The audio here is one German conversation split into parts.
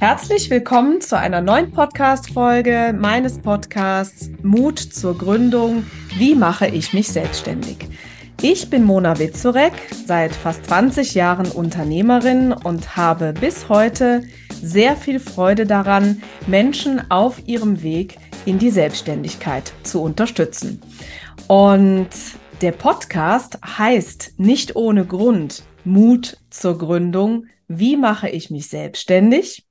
Herzlich willkommen zu einer neuen Podcast-Folge meines Podcasts Mut zur Gründung. Wie mache ich mich selbstständig? Ich bin Mona Witzurek, seit fast 20 Jahren Unternehmerin und habe bis heute sehr viel Freude daran, Menschen auf ihrem Weg in die Selbstständigkeit zu unterstützen. Und der Podcast heißt nicht ohne Grund Mut zur Gründung. Wie mache ich mich selbstständig?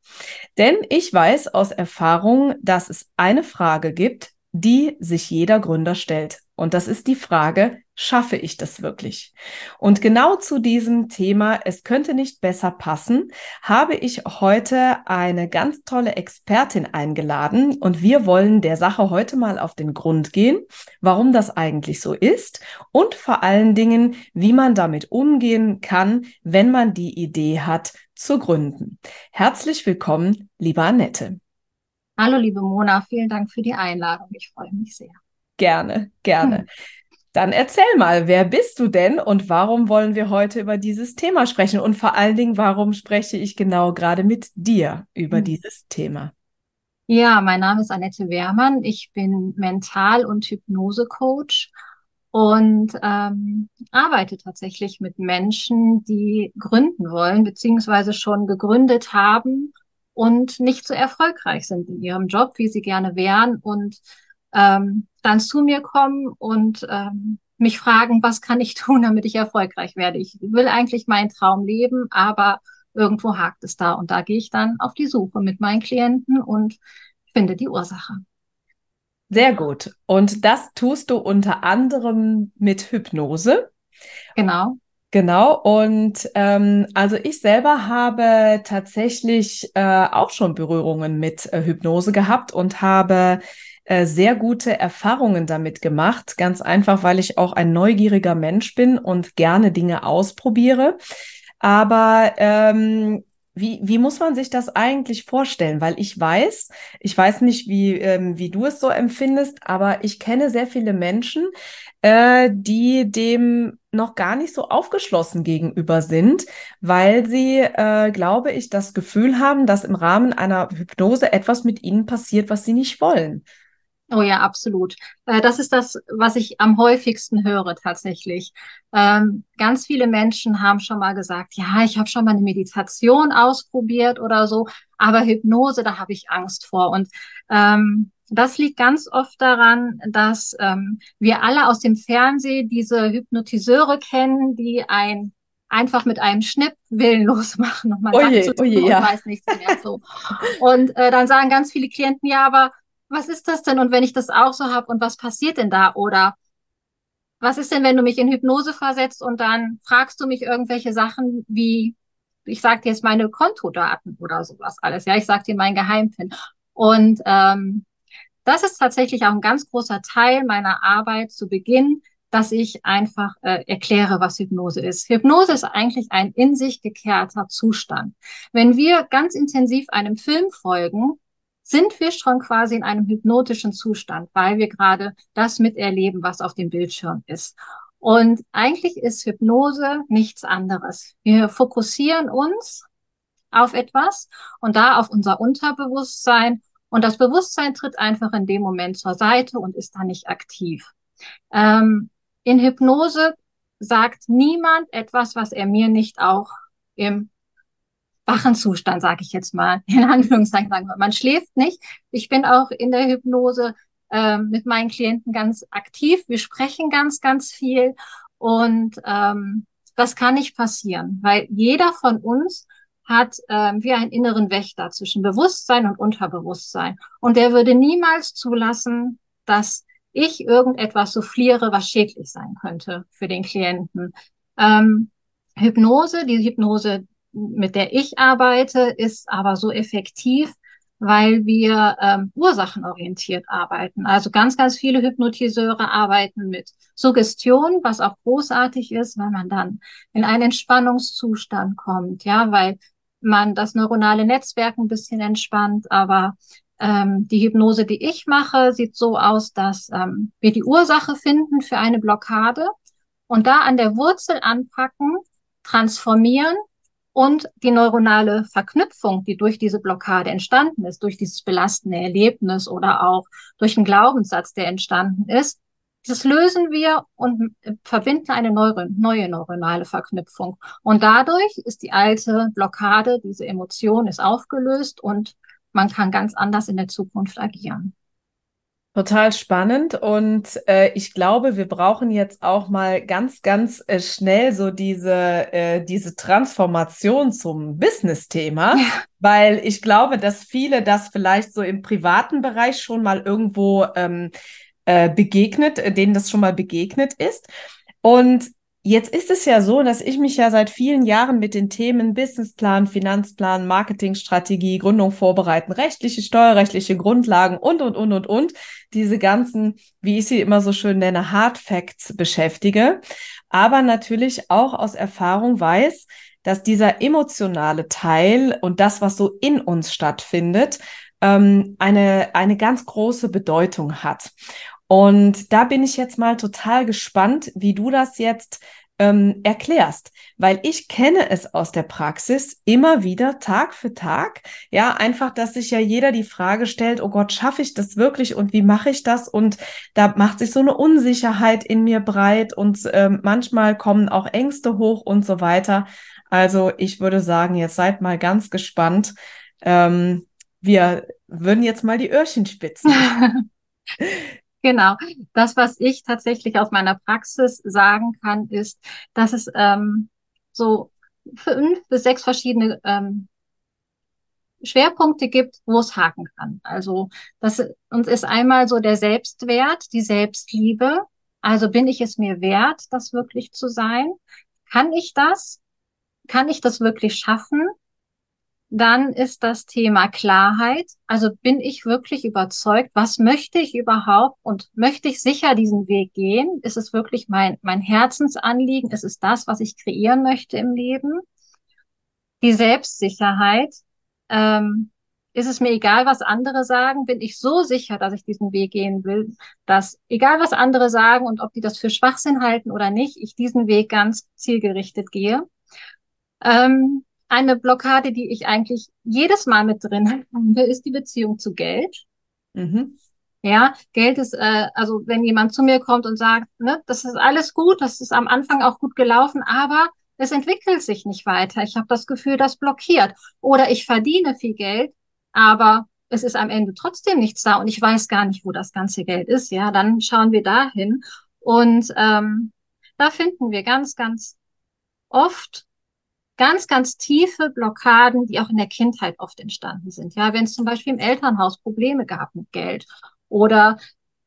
Denn ich weiß aus Erfahrung, dass es eine Frage gibt, die sich jeder Gründer stellt. Und das ist die Frage, schaffe ich das wirklich? Und genau zu diesem Thema, es könnte nicht besser passen, habe ich heute eine ganz tolle Expertin eingeladen und wir wollen der Sache heute mal auf den Grund gehen, warum das eigentlich so ist und vor allen Dingen, wie man damit umgehen kann, wenn man die Idee hat, zu gründen. Herzlich willkommen, liebe Annette. Hallo, liebe Mona, vielen Dank für die Einladung. Ich freue mich sehr. Gerne, gerne. Hm. Dann erzähl mal, wer bist du denn und warum wollen wir heute über dieses Thema sprechen? Und vor allen Dingen, warum spreche ich genau gerade mit dir über hm. dieses Thema? Ja, mein Name ist Annette Wehrmann. Ich bin Mental- und Hypnose-Coach und ähm, arbeite tatsächlich mit Menschen, die gründen wollen, beziehungsweise schon gegründet haben und nicht so erfolgreich sind in ihrem Job, wie sie gerne wären und ähm, dann zu mir kommen und ähm, mich fragen, was kann ich tun, damit ich erfolgreich werde. Ich will eigentlich meinen Traum leben, aber irgendwo hakt es da und da gehe ich dann auf die Suche mit meinen Klienten und finde die Ursache. Sehr gut. Und das tust du unter anderem mit Hypnose. Genau. Genau, und ähm, also ich selber habe tatsächlich äh, auch schon Berührungen mit äh, Hypnose gehabt und habe äh, sehr gute Erfahrungen damit gemacht. Ganz einfach, weil ich auch ein neugieriger Mensch bin und gerne Dinge ausprobiere. Aber ähm, wie, wie muss man sich das eigentlich vorstellen? Weil ich weiß, ich weiß nicht, wie, ähm, wie du es so empfindest, aber ich kenne sehr viele Menschen, äh, die dem noch gar nicht so aufgeschlossen gegenüber sind, weil sie, äh, glaube ich, das Gefühl haben, dass im Rahmen einer Hypnose etwas mit ihnen passiert, was sie nicht wollen. Oh ja, absolut. Äh, das ist das, was ich am häufigsten höre tatsächlich. Ähm, ganz viele Menschen haben schon mal gesagt, ja, ich habe schon mal eine Meditation ausprobiert oder so, aber Hypnose, da habe ich Angst vor. Und ähm, das liegt ganz oft daran, dass ähm, wir alle aus dem Fernsehen diese Hypnotiseure kennen, die ein einfach mit einem Schnipp willenlos machen und man oje, sagt, oje, und ja. weiß nichts mehr so. Und äh, dann sagen ganz viele Klienten, ja, aber was ist das denn? Und wenn ich das auch so habe, und was passiert denn da? Oder was ist denn, wenn du mich in Hypnose versetzt und dann fragst du mich irgendwelche Sachen wie, ich sag dir jetzt meine Kontodaten oder sowas alles. Ja, ich sag dir mein Geheimpin. Und ähm, das ist tatsächlich auch ein ganz großer Teil meiner Arbeit zu Beginn, dass ich einfach äh, erkläre, was Hypnose ist. Hypnose ist eigentlich ein in sich gekehrter Zustand. Wenn wir ganz intensiv einem Film folgen, sind wir schon quasi in einem hypnotischen Zustand, weil wir gerade das miterleben, was auf dem Bildschirm ist. Und eigentlich ist Hypnose nichts anderes. Wir fokussieren uns auf etwas und da auf unser Unterbewusstsein. Und das Bewusstsein tritt einfach in dem Moment zur Seite und ist dann nicht aktiv. Ähm, in Hypnose sagt niemand etwas, was er mir nicht auch im wachen Zustand, sage ich jetzt mal, in Anführungszeichen sagen wir. Man schläft nicht. Ich bin auch in der Hypnose äh, mit meinen Klienten ganz aktiv. Wir sprechen ganz, ganz viel und ähm, das kann nicht passieren, weil jeder von uns hat äh, wie einen inneren Wächter zwischen Bewusstsein und Unterbewusstsein. Und der würde niemals zulassen, dass ich irgendetwas souffliere, was schädlich sein könnte für den Klienten. Ähm, Hypnose, die Hypnose mit der ich arbeite, ist aber so effektiv, weil wir ähm, ursachenorientiert arbeiten. Also ganz, ganz viele Hypnotiseure arbeiten mit Suggestion, was auch großartig ist, weil man dann in einen Entspannungszustand kommt, ja, weil man das neuronale Netzwerk ein bisschen entspannt, aber ähm, die Hypnose, die ich mache, sieht so aus, dass ähm, wir die Ursache finden für eine Blockade und da an der Wurzel anpacken, transformieren und die neuronale Verknüpfung, die durch diese Blockade entstanden ist, durch dieses belastende Erlebnis oder auch durch einen Glaubenssatz, der entstanden ist, das lösen wir und verbinden eine neue, neue neuronale Verknüpfung. Und dadurch ist die alte Blockade, diese Emotion ist aufgelöst und man kann ganz anders in der Zukunft agieren. Total spannend und äh, ich glaube, wir brauchen jetzt auch mal ganz, ganz äh, schnell so diese, äh, diese Transformation zum Business-Thema, ja. weil ich glaube, dass viele das vielleicht so im privaten Bereich schon mal irgendwo ähm, äh, begegnet, äh, denen das schon mal begegnet ist. Und Jetzt ist es ja so, dass ich mich ja seit vielen Jahren mit den Themen Businessplan, Finanzplan, Marketingstrategie, Gründung vorbereiten, rechtliche, steuerrechtliche Grundlagen und, und, und, und, und, diese ganzen, wie ich sie immer so schön nenne, Hard Facts beschäftige. Aber natürlich auch aus Erfahrung weiß, dass dieser emotionale Teil und das, was so in uns stattfindet, ähm, eine, eine ganz große Bedeutung hat. Und da bin ich jetzt mal total gespannt, wie du das jetzt ähm, erklärst, weil ich kenne es aus der Praxis immer wieder Tag für Tag. Ja, einfach, dass sich ja jeder die Frage stellt, oh Gott, schaffe ich das wirklich und wie mache ich das? Und da macht sich so eine Unsicherheit in mir breit und ähm, manchmal kommen auch Ängste hoch und so weiter. Also ich würde sagen, jetzt seid mal ganz gespannt. Ähm, wir würden jetzt mal die Öhrchen spitzen. Genau. Das, was ich tatsächlich aus meiner Praxis sagen kann, ist, dass es ähm, so fünf bis sechs verschiedene ähm, Schwerpunkte gibt, wo es haken kann. Also das uns ist einmal so der Selbstwert, die Selbstliebe. Also bin ich es mir wert, das wirklich zu sein? Kann ich das? Kann ich das wirklich schaffen? Dann ist das Thema Klarheit. Also bin ich wirklich überzeugt, was möchte ich überhaupt und möchte ich sicher diesen Weg gehen? Ist es wirklich mein, mein Herzensanliegen? Ist es das, was ich kreieren möchte im Leben? Die Selbstsicherheit. Ähm, ist es mir egal, was andere sagen? Bin ich so sicher, dass ich diesen Weg gehen will, dass egal, was andere sagen und ob die das für Schwachsinn halten oder nicht, ich diesen Weg ganz zielgerichtet gehe? Ähm, eine Blockade, die ich eigentlich jedes Mal mit drin habe, ist die Beziehung zu Geld. Mhm. Ja, Geld ist, äh, also wenn jemand zu mir kommt und sagt, ne, das ist alles gut, das ist am Anfang auch gut gelaufen, aber es entwickelt sich nicht weiter. Ich habe das Gefühl, das blockiert. Oder ich verdiene viel Geld, aber es ist am Ende trotzdem nichts da und ich weiß gar nicht, wo das ganze Geld ist. Ja, dann schauen wir dahin und ähm, da finden wir ganz, ganz oft ganz, ganz tiefe Blockaden, die auch in der Kindheit oft entstanden sind. Ja, wenn es zum Beispiel im Elternhaus Probleme gab mit Geld oder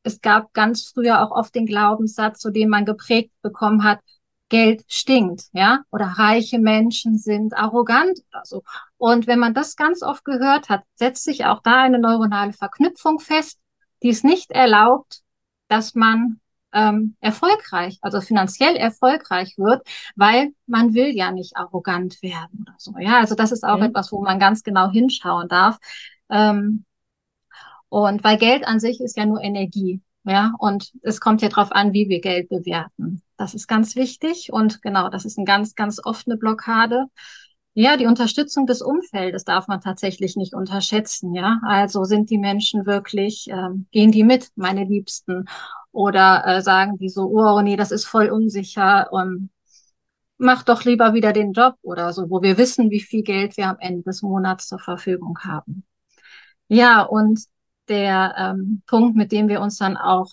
es gab ganz früher auch oft den Glaubenssatz, zu dem man geprägt bekommen hat, Geld stinkt, ja, oder reiche Menschen sind arrogant oder so. Und wenn man das ganz oft gehört hat, setzt sich auch da eine neuronale Verknüpfung fest, die es nicht erlaubt, dass man ähm, erfolgreich, also finanziell erfolgreich wird, weil man will ja nicht arrogant werden oder so. Ja, also das ist auch mhm. etwas, wo man ganz genau hinschauen darf. Ähm, und weil Geld an sich ist ja nur Energie. Ja, und es kommt ja darauf an, wie wir Geld bewerten. Das ist ganz wichtig und genau, das ist eine ganz, ganz offene Blockade. Ja, die Unterstützung des Umfeldes darf man tatsächlich nicht unterschätzen. Ja, also sind die Menschen wirklich, ähm, gehen die mit, meine Liebsten, oder äh, sagen die so, oh nee, das ist voll unsicher, um, mach doch lieber wieder den Job oder so, wo wir wissen, wie viel Geld wir am Ende des Monats zur Verfügung haben. Ja, und der ähm, Punkt, mit dem wir uns dann auch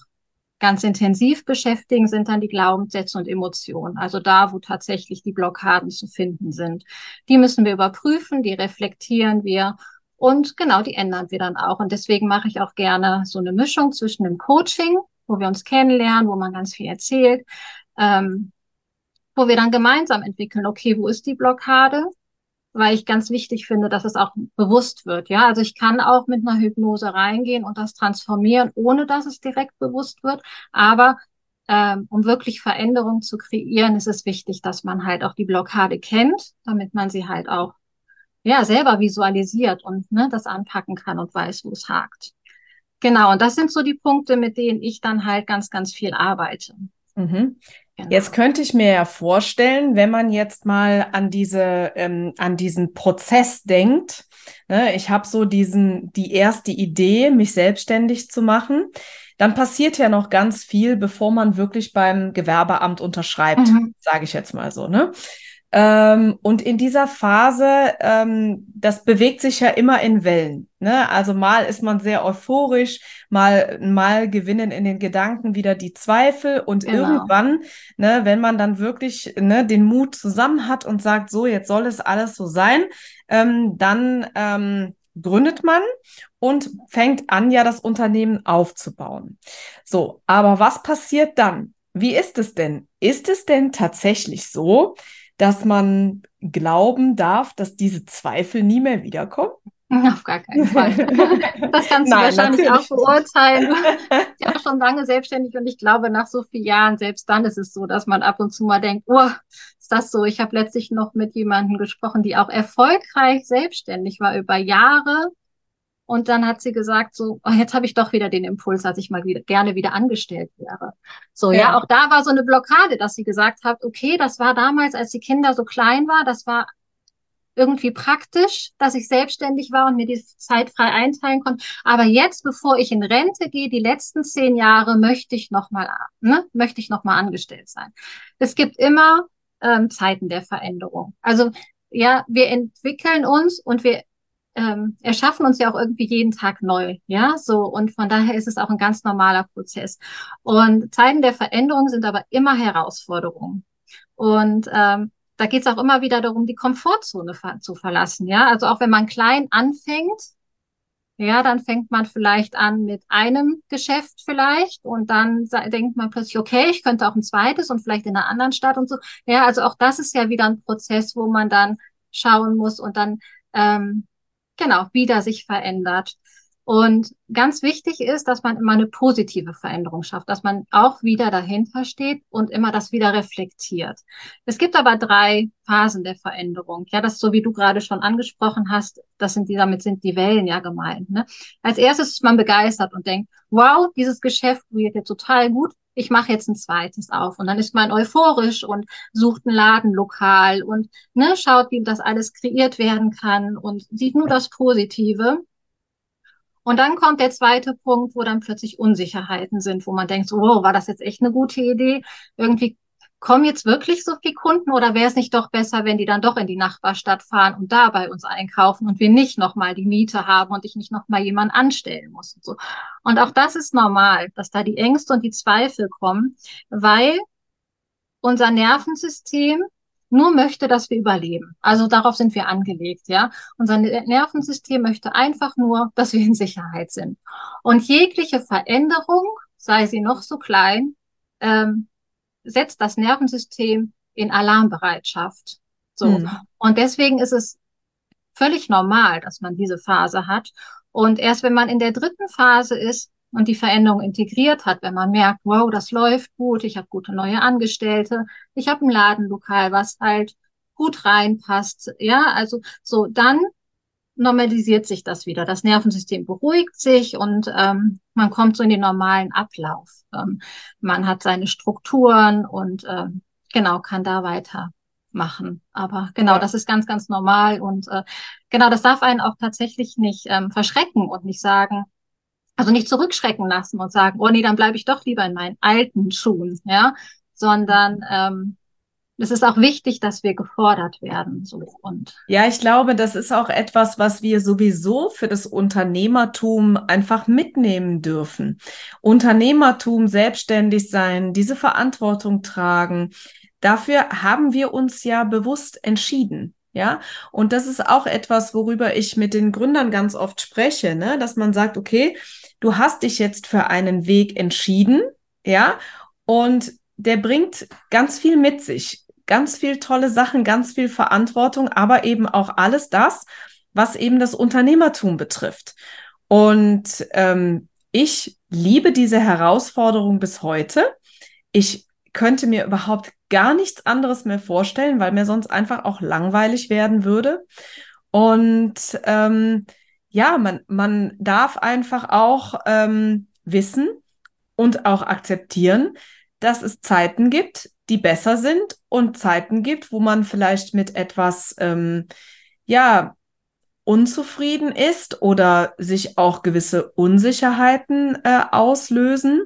ganz intensiv beschäftigen, sind dann die Glaubenssätze und Emotionen. Also da, wo tatsächlich die Blockaden zu finden sind. Die müssen wir überprüfen, die reflektieren wir und genau, die ändern wir dann auch. Und deswegen mache ich auch gerne so eine Mischung zwischen dem Coaching, wo wir uns kennenlernen, wo man ganz viel erzählt, ähm, wo wir dann gemeinsam entwickeln, okay, wo ist die Blockade? Weil ich ganz wichtig finde, dass es auch bewusst wird. Ja, also ich kann auch mit einer Hypnose reingehen und das transformieren, ohne dass es direkt bewusst wird. Aber ähm, um wirklich Veränderung zu kreieren, ist es wichtig, dass man halt auch die Blockade kennt, damit man sie halt auch ja selber visualisiert und ne, das anpacken kann und weiß, wo es hakt. Genau, und das sind so die Punkte, mit denen ich dann halt ganz, ganz viel arbeite. Mhm. Genau. Jetzt könnte ich mir ja vorstellen, wenn man jetzt mal an diese, ähm, an diesen Prozess denkt. Ne, ich habe so diesen, die erste Idee, mich selbstständig zu machen. Dann passiert ja noch ganz viel, bevor man wirklich beim Gewerbeamt unterschreibt, mhm. sage ich jetzt mal so. Ne? Ähm, und in dieser Phase, ähm, das bewegt sich ja immer in Wellen. Ne? Also mal ist man sehr euphorisch, mal, mal gewinnen in den Gedanken wieder die Zweifel und genau. irgendwann, ne, wenn man dann wirklich ne, den Mut zusammen hat und sagt, so, jetzt soll es alles so sein, ähm, dann ähm, gründet man und fängt an, ja das Unternehmen aufzubauen. So, aber was passiert dann? Wie ist es denn? Ist es denn tatsächlich so, dass man glauben darf, dass diese Zweifel nie mehr wiederkommen? Auf gar keinen Fall. Das kannst du Nein, wahrscheinlich auch beurteilen. Ich bin schon lange selbstständig und ich glaube, nach so vielen Jahren, selbst dann ist es so, dass man ab und zu mal denkt, oh, ist das so? Ich habe letztlich noch mit jemandem gesprochen, die auch erfolgreich selbstständig war über Jahre und dann hat sie gesagt, so, oh, jetzt habe ich doch wieder den Impuls, dass ich mal wieder, gerne wieder angestellt wäre. So, ja. ja, auch da war so eine Blockade, dass sie gesagt hat, okay, das war damals, als die Kinder so klein war, das war irgendwie praktisch, dass ich selbstständig war und mir die Zeit frei einteilen konnte. Aber jetzt, bevor ich in Rente gehe, die letzten zehn Jahre, möchte ich noch mal, ne, möchte ich noch mal angestellt sein. Es gibt immer ähm, Zeiten der Veränderung. Also ja, wir entwickeln uns und wir ähm, erschaffen uns ja auch irgendwie jeden Tag neu, ja, so und von daher ist es auch ein ganz normaler Prozess. Und Zeiten der Veränderung sind aber immer Herausforderungen. Und ähm, da geht es auch immer wieder darum, die Komfortzone ver zu verlassen, ja. Also auch wenn man klein anfängt, ja, dann fängt man vielleicht an mit einem Geschäft vielleicht und dann denkt man plötzlich, okay, ich könnte auch ein zweites und vielleicht in einer anderen Stadt und so. Ja, also auch das ist ja wieder ein Prozess, wo man dann schauen muss und dann ähm, genau, wieder sich verändert. Und ganz wichtig ist, dass man immer eine positive Veränderung schafft, dass man auch wieder dahinter steht und immer das wieder reflektiert. Es gibt aber drei Phasen der Veränderung. Ja, das so wie du gerade schon angesprochen hast, das sind die, damit sind die Wellen ja gemeint. Ne? Als erstes ist man begeistert und denkt, wow, dieses Geschäft wird jetzt total gut ich mache jetzt ein zweites auf. Und dann ist man euphorisch und sucht ein Ladenlokal und ne, schaut, wie das alles kreiert werden kann und sieht nur das Positive. Und dann kommt der zweite Punkt, wo dann plötzlich Unsicherheiten sind, wo man denkt, so, oh, war das jetzt echt eine gute Idee? Irgendwie kommen jetzt wirklich so viele Kunden oder wäre es nicht doch besser, wenn die dann doch in die Nachbarstadt fahren und da bei uns einkaufen und wir nicht nochmal die Miete haben und ich nicht nochmal jemanden anstellen muss und so. Und auch das ist normal, dass da die Ängste und die Zweifel kommen, weil unser Nervensystem nur möchte, dass wir überleben. Also darauf sind wir angelegt, ja. Unser Nervensystem möchte einfach nur, dass wir in Sicherheit sind. Und jegliche Veränderung, sei sie noch so klein, ähm, setzt das Nervensystem in Alarmbereitschaft. So. Mhm. Und deswegen ist es völlig normal, dass man diese Phase hat. Und erst wenn man in der dritten Phase ist und die Veränderung integriert hat, wenn man merkt, wow, das läuft gut, ich habe gute neue Angestellte, ich habe ein Ladenlokal, was halt gut reinpasst, ja, also so, dann normalisiert sich das wieder. Das Nervensystem beruhigt sich und ähm, man kommt so in den normalen Ablauf. Ähm, man hat seine Strukturen und ähm, genau kann da weitermachen. Aber genau, ja. das ist ganz, ganz normal und äh, genau, das darf einen auch tatsächlich nicht ähm, verschrecken und nicht sagen, also nicht zurückschrecken lassen und sagen, oh nee, dann bleibe ich doch lieber in meinen alten Schuhen, ja, sondern ähm, es ist auch wichtig, dass wir gefordert werden. So. Und ja, ich glaube, das ist auch etwas, was wir sowieso für das Unternehmertum einfach mitnehmen dürfen. Unternehmertum, selbstständig sein, diese Verantwortung tragen. Dafür haben wir uns ja bewusst entschieden. Ja, und das ist auch etwas, worüber ich mit den Gründern ganz oft spreche, ne? dass man sagt, okay, du hast dich jetzt für einen Weg entschieden, ja, und der bringt ganz viel mit sich ganz viel tolle Sachen, ganz viel Verantwortung, aber eben auch alles das, was eben das Unternehmertum betrifft. Und ähm, ich liebe diese Herausforderung bis heute. Ich könnte mir überhaupt gar nichts anderes mehr vorstellen, weil mir sonst einfach auch langweilig werden würde. Und ähm, ja, man, man darf einfach auch ähm, wissen und auch akzeptieren, dass es Zeiten gibt, die besser sind und Zeiten gibt, wo man vielleicht mit etwas, ähm, ja, unzufrieden ist oder sich auch gewisse Unsicherheiten äh, auslösen.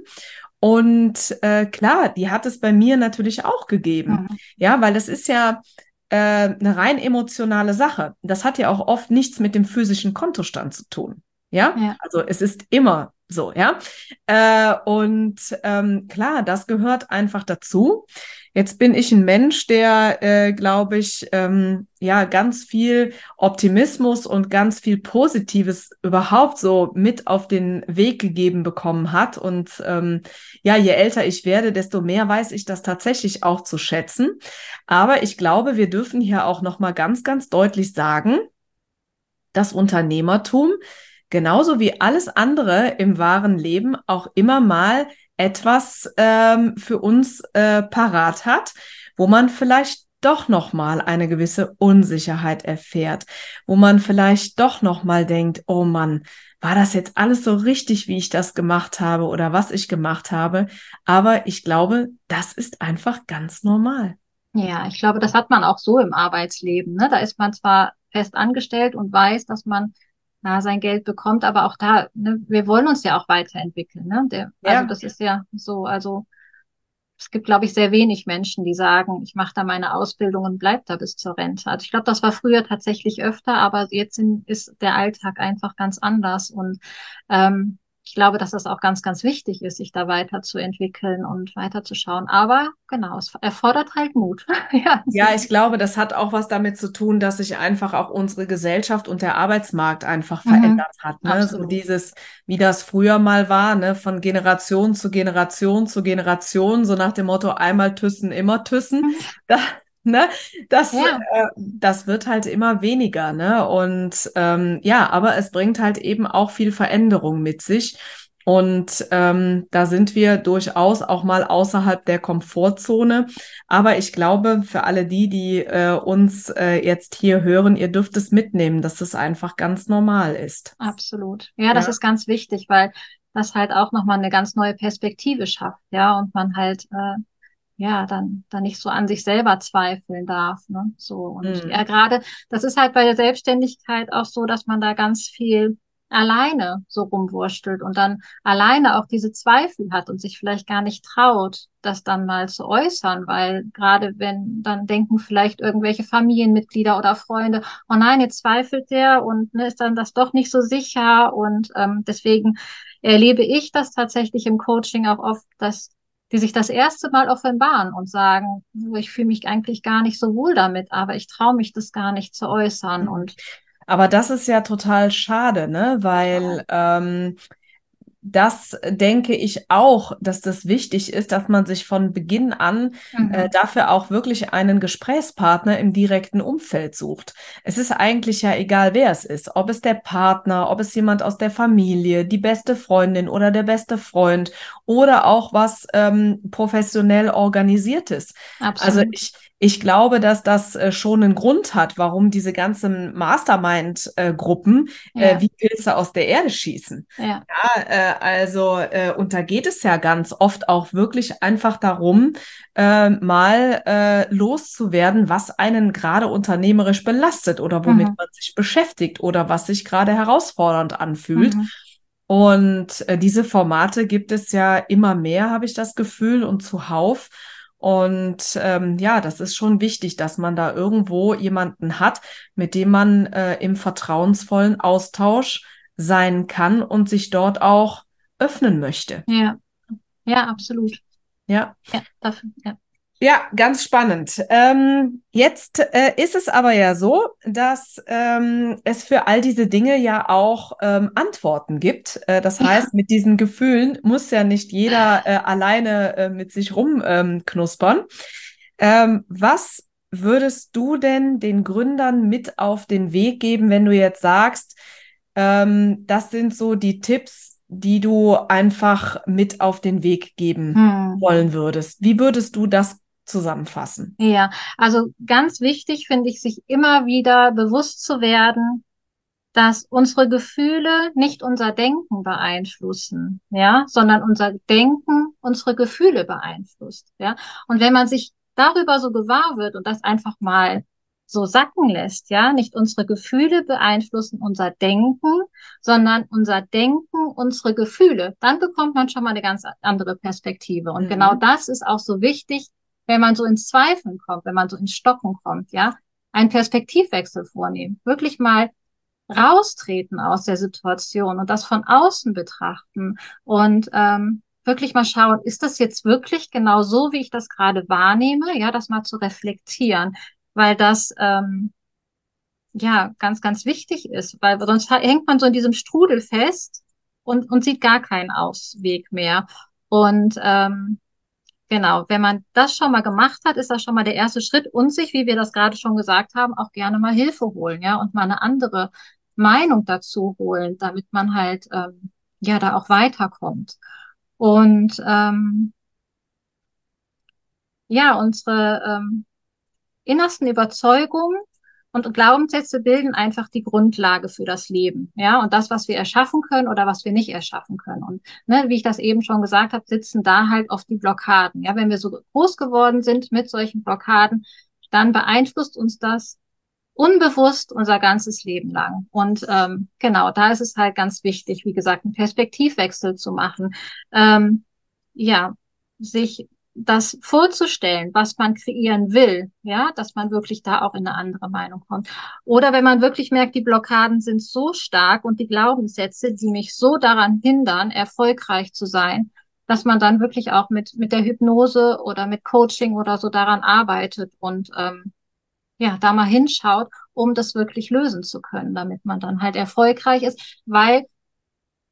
Und äh, klar, die hat es bei mir natürlich auch gegeben. Mhm. Ja, weil es ist ja äh, eine rein emotionale Sache. Das hat ja auch oft nichts mit dem physischen Kontostand zu tun. Ja, ja. also es ist immer so, ja. Äh, und ähm, klar, das gehört einfach dazu. Jetzt bin ich ein Mensch, der, äh, glaube ich, ähm, ja, ganz viel Optimismus und ganz viel Positives überhaupt so mit auf den Weg gegeben bekommen hat. Und ähm, ja, je älter ich werde, desto mehr weiß ich das tatsächlich auch zu schätzen. Aber ich glaube, wir dürfen hier auch nochmal ganz, ganz deutlich sagen, das Unternehmertum genauso wie alles andere im wahren Leben auch immer mal etwas ähm, für uns äh, parat hat, wo man vielleicht doch noch mal eine gewisse Unsicherheit erfährt, wo man vielleicht doch noch mal denkt, oh Mann, war das jetzt alles so richtig, wie ich das gemacht habe oder was ich gemacht habe? Aber ich glaube, das ist einfach ganz normal. Ja, ich glaube, das hat man auch so im Arbeitsleben. Ne? Da ist man zwar fest angestellt und weiß, dass man na, sein Geld bekommt. Aber auch da, ne, wir wollen uns ja auch weiterentwickeln. Ne? Der, ja. Also das ist ja so, also es gibt, glaube ich, sehr wenig Menschen, die sagen, ich mache da meine Ausbildung und bleib da bis zur Rente. Also ich glaube, das war früher tatsächlich öfter, aber jetzt sind, ist der Alltag einfach ganz anders. Und ähm, ich glaube, dass das auch ganz, ganz wichtig ist, sich da weiterzuentwickeln und weiterzuschauen. Aber genau, es erfordert halt Mut. ja. ja, ich glaube, das hat auch was damit zu tun, dass sich einfach auch unsere Gesellschaft und der Arbeitsmarkt einfach mhm. verändert hat. Ne? So dieses, wie das früher mal war, ne? von Generation zu Generation zu Generation, so nach dem Motto einmal Tüssen, immer Tüssen. Mhm. Da, Ne? Das, ja. äh, das wird halt immer weniger, ne? Und ähm, ja, aber es bringt halt eben auch viel Veränderung mit sich. Und ähm, da sind wir durchaus auch mal außerhalb der Komfortzone. Aber ich glaube, für alle die, die äh, uns äh, jetzt hier hören, ihr dürft es mitnehmen, dass es einfach ganz normal ist. Absolut. Ja, das ja. ist ganz wichtig, weil das halt auch nochmal eine ganz neue Perspektive schafft. Ja, und man halt äh, ja, dann, dann nicht so an sich selber zweifeln darf. Ne? So, und mhm. ja, gerade, das ist halt bei der Selbstständigkeit auch so, dass man da ganz viel alleine so rumwurstelt und dann alleine auch diese Zweifel hat und sich vielleicht gar nicht traut, das dann mal zu äußern, weil gerade wenn, dann denken vielleicht irgendwelche Familienmitglieder oder Freunde, oh nein, jetzt zweifelt der und ne, ist dann das doch nicht so sicher und ähm, deswegen erlebe ich das tatsächlich im Coaching auch oft, dass die sich das erste Mal offenbaren und sagen, ich fühle mich eigentlich gar nicht so wohl damit, aber ich traue mich das gar nicht zu äußern. Und aber das ist ja total schade, ne? Weil ähm, das denke ich auch, dass das wichtig ist, dass man sich von Beginn an mhm. äh, dafür auch wirklich einen Gesprächspartner im direkten Umfeld sucht. Es ist eigentlich ja egal, wer es ist, ob es der Partner, ob es jemand aus der Familie, die beste Freundin oder der beste Freund oder auch was ähm, professionell organisiertes. Absolut. Also ich, ich glaube, dass das äh, schon einen Grund hat, warum diese ganzen Mastermind-Gruppen äh, ja. äh, wie Pilze aus der Erde schießen. Ja. ja äh, also, äh, und da geht es ja ganz oft auch wirklich einfach darum, äh, mal äh, loszuwerden, was einen gerade unternehmerisch belastet oder womit mhm. man sich beschäftigt oder was sich gerade herausfordernd anfühlt. Mhm. Und äh, diese Formate gibt es ja immer mehr, habe ich das Gefühl, und zuhauf. Und ähm, ja, das ist schon wichtig, dass man da irgendwo jemanden hat, mit dem man äh, im vertrauensvollen Austausch sein kann und sich dort auch öffnen möchte. Ja, ja, absolut. Ja. Ja, dafür, ja. Ja, ganz spannend. Ähm, jetzt äh, ist es aber ja so, dass ähm, es für all diese Dinge ja auch ähm, Antworten gibt. Äh, das heißt, mit diesen Gefühlen muss ja nicht jeder äh, alleine äh, mit sich rumknuspern. Ähm, was würdest du denn den Gründern mit auf den Weg geben, wenn du jetzt sagst, ähm, das sind so die Tipps, die du einfach mit auf den Weg geben hm. wollen würdest? Wie würdest du das zusammenfassen? Ja, also ganz wichtig finde ich, sich immer wieder bewusst zu werden, dass unsere Gefühle nicht unser Denken beeinflussen, ja, sondern unser Denken unsere Gefühle beeinflusst, ja. Und wenn man sich darüber so gewahr wird und das einfach mal so sacken lässt, ja, nicht unsere Gefühle beeinflussen unser Denken, sondern unser Denken unsere Gefühle, dann bekommt man schon mal eine ganz andere Perspektive. Und mhm. genau das ist auch so wichtig, wenn man so ins Zweifeln kommt, wenn man so ins Stocken kommt, ja, einen Perspektivwechsel vornehmen, wirklich mal raustreten aus der Situation und das von außen betrachten und ähm, wirklich mal schauen, ist das jetzt wirklich genau so, wie ich das gerade wahrnehme? Ja, das mal zu reflektieren, weil das ähm, ja ganz, ganz wichtig ist, weil sonst hängt man so in diesem Strudel fest und, und sieht gar keinen Ausweg mehr. Und ähm, genau, wenn man das schon mal gemacht hat, ist das schon mal der erste Schritt und sich, wie wir das gerade schon gesagt haben, auch gerne mal Hilfe holen, ja, und mal eine andere Meinung dazu holen, damit man halt ähm, ja da auch weiterkommt. Und ähm, ja, unsere ähm, innersten Überzeugungen und Glaubenssätze bilden einfach die Grundlage für das Leben, ja, und das, was wir erschaffen können oder was wir nicht erschaffen können. Und ne, wie ich das eben schon gesagt habe, sitzen da halt oft die Blockaden. Ja, wenn wir so groß geworden sind mit solchen Blockaden, dann beeinflusst uns das unbewusst unser ganzes Leben lang. Und ähm, genau, da ist es halt ganz wichtig, wie gesagt, einen Perspektivwechsel zu machen. Ähm, ja, sich das vorzustellen, was man kreieren will, ja, dass man wirklich da auch in eine andere Meinung kommt. Oder wenn man wirklich merkt, die Blockaden sind so stark und die Glaubenssätze, die mich so daran hindern, erfolgreich zu sein, dass man dann wirklich auch mit, mit der Hypnose oder mit Coaching oder so daran arbeitet und ähm, ja, da mal hinschaut, um das wirklich lösen zu können, damit man dann halt erfolgreich ist, weil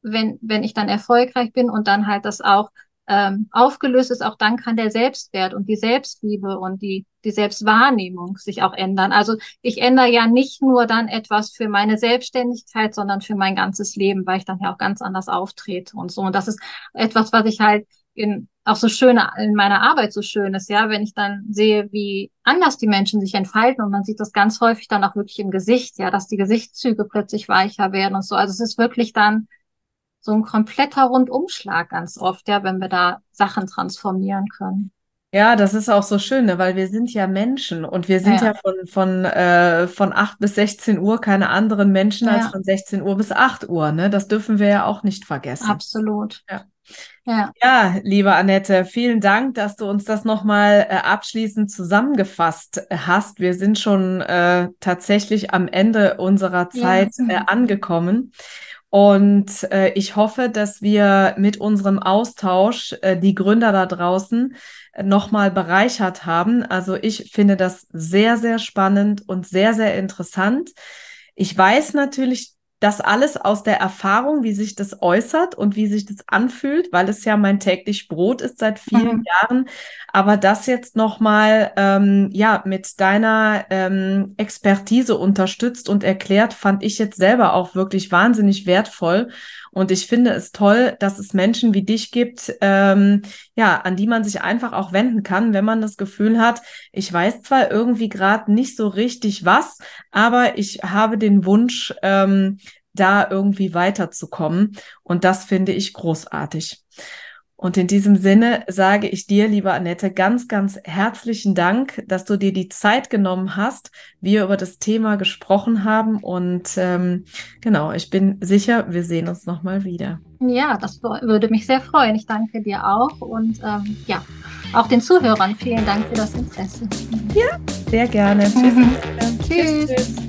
wenn, wenn ich dann erfolgreich bin und dann halt das auch ähm, aufgelöst ist, auch dann kann der Selbstwert und die Selbstliebe und die, die Selbstwahrnehmung sich auch ändern. Also ich ändere ja nicht nur dann etwas für meine Selbstständigkeit, sondern für mein ganzes Leben, weil ich dann ja auch ganz anders auftrete und so. Und das ist etwas, was ich halt in, auch so schön in meiner Arbeit so schön ist, ja, wenn ich dann sehe, wie anders die Menschen sich entfalten und man sieht das ganz häufig dann auch wirklich im Gesicht, ja, dass die Gesichtszüge plötzlich weicher werden und so. Also es ist wirklich dann so ein kompletter Rundumschlag ganz oft, ja, wenn wir da Sachen transformieren können. Ja, das ist auch so schön, ne? weil wir sind ja Menschen und wir sind ja, ja von, von, äh, von 8 bis 16 Uhr keine anderen Menschen ja. als von 16 Uhr bis 8 Uhr. Ne? Das dürfen wir ja auch nicht vergessen. Absolut. Ja. Ja. ja, liebe Annette, vielen Dank, dass du uns das nochmal äh, abschließend zusammengefasst hast. Wir sind schon äh, tatsächlich am Ende unserer Zeit äh, angekommen. Und äh, ich hoffe, dass wir mit unserem Austausch äh, die Gründer da draußen äh, nochmal bereichert haben. Also ich finde das sehr, sehr spannend und sehr, sehr interessant. Ich weiß natürlich das alles aus der Erfahrung, wie sich das äußert und wie sich das anfühlt, weil es ja mein täglich Brot ist seit vielen mhm. Jahren. Aber das jetzt nochmal ähm, ja mit deiner ähm, Expertise unterstützt und erklärt, fand ich jetzt selber auch wirklich wahnsinnig wertvoll. Und ich finde es toll, dass es Menschen wie dich gibt, ähm, ja, an die man sich einfach auch wenden kann, wenn man das Gefühl hat, ich weiß zwar irgendwie gerade nicht so richtig was, aber ich habe den Wunsch, ähm, da irgendwie weiterzukommen. Und das finde ich großartig. Und in diesem Sinne sage ich dir, liebe Annette, ganz, ganz herzlichen Dank, dass du dir die Zeit genommen hast, wir über das Thema gesprochen haben. Und ähm, genau, ich bin sicher, wir sehen uns nochmal wieder. Ja, das würde mich sehr freuen. Ich danke dir auch und ähm, ja, auch den Zuhörern vielen Dank für das Interesse. Ja, sehr gerne. Tschüss. Mhm. tschüss. tschüss.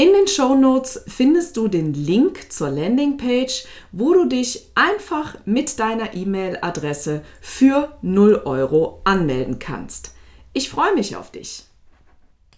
In den Show Notes findest du den Link zur Landingpage, wo du dich einfach mit deiner E-Mail-Adresse für 0 Euro anmelden kannst. Ich freue mich auf dich.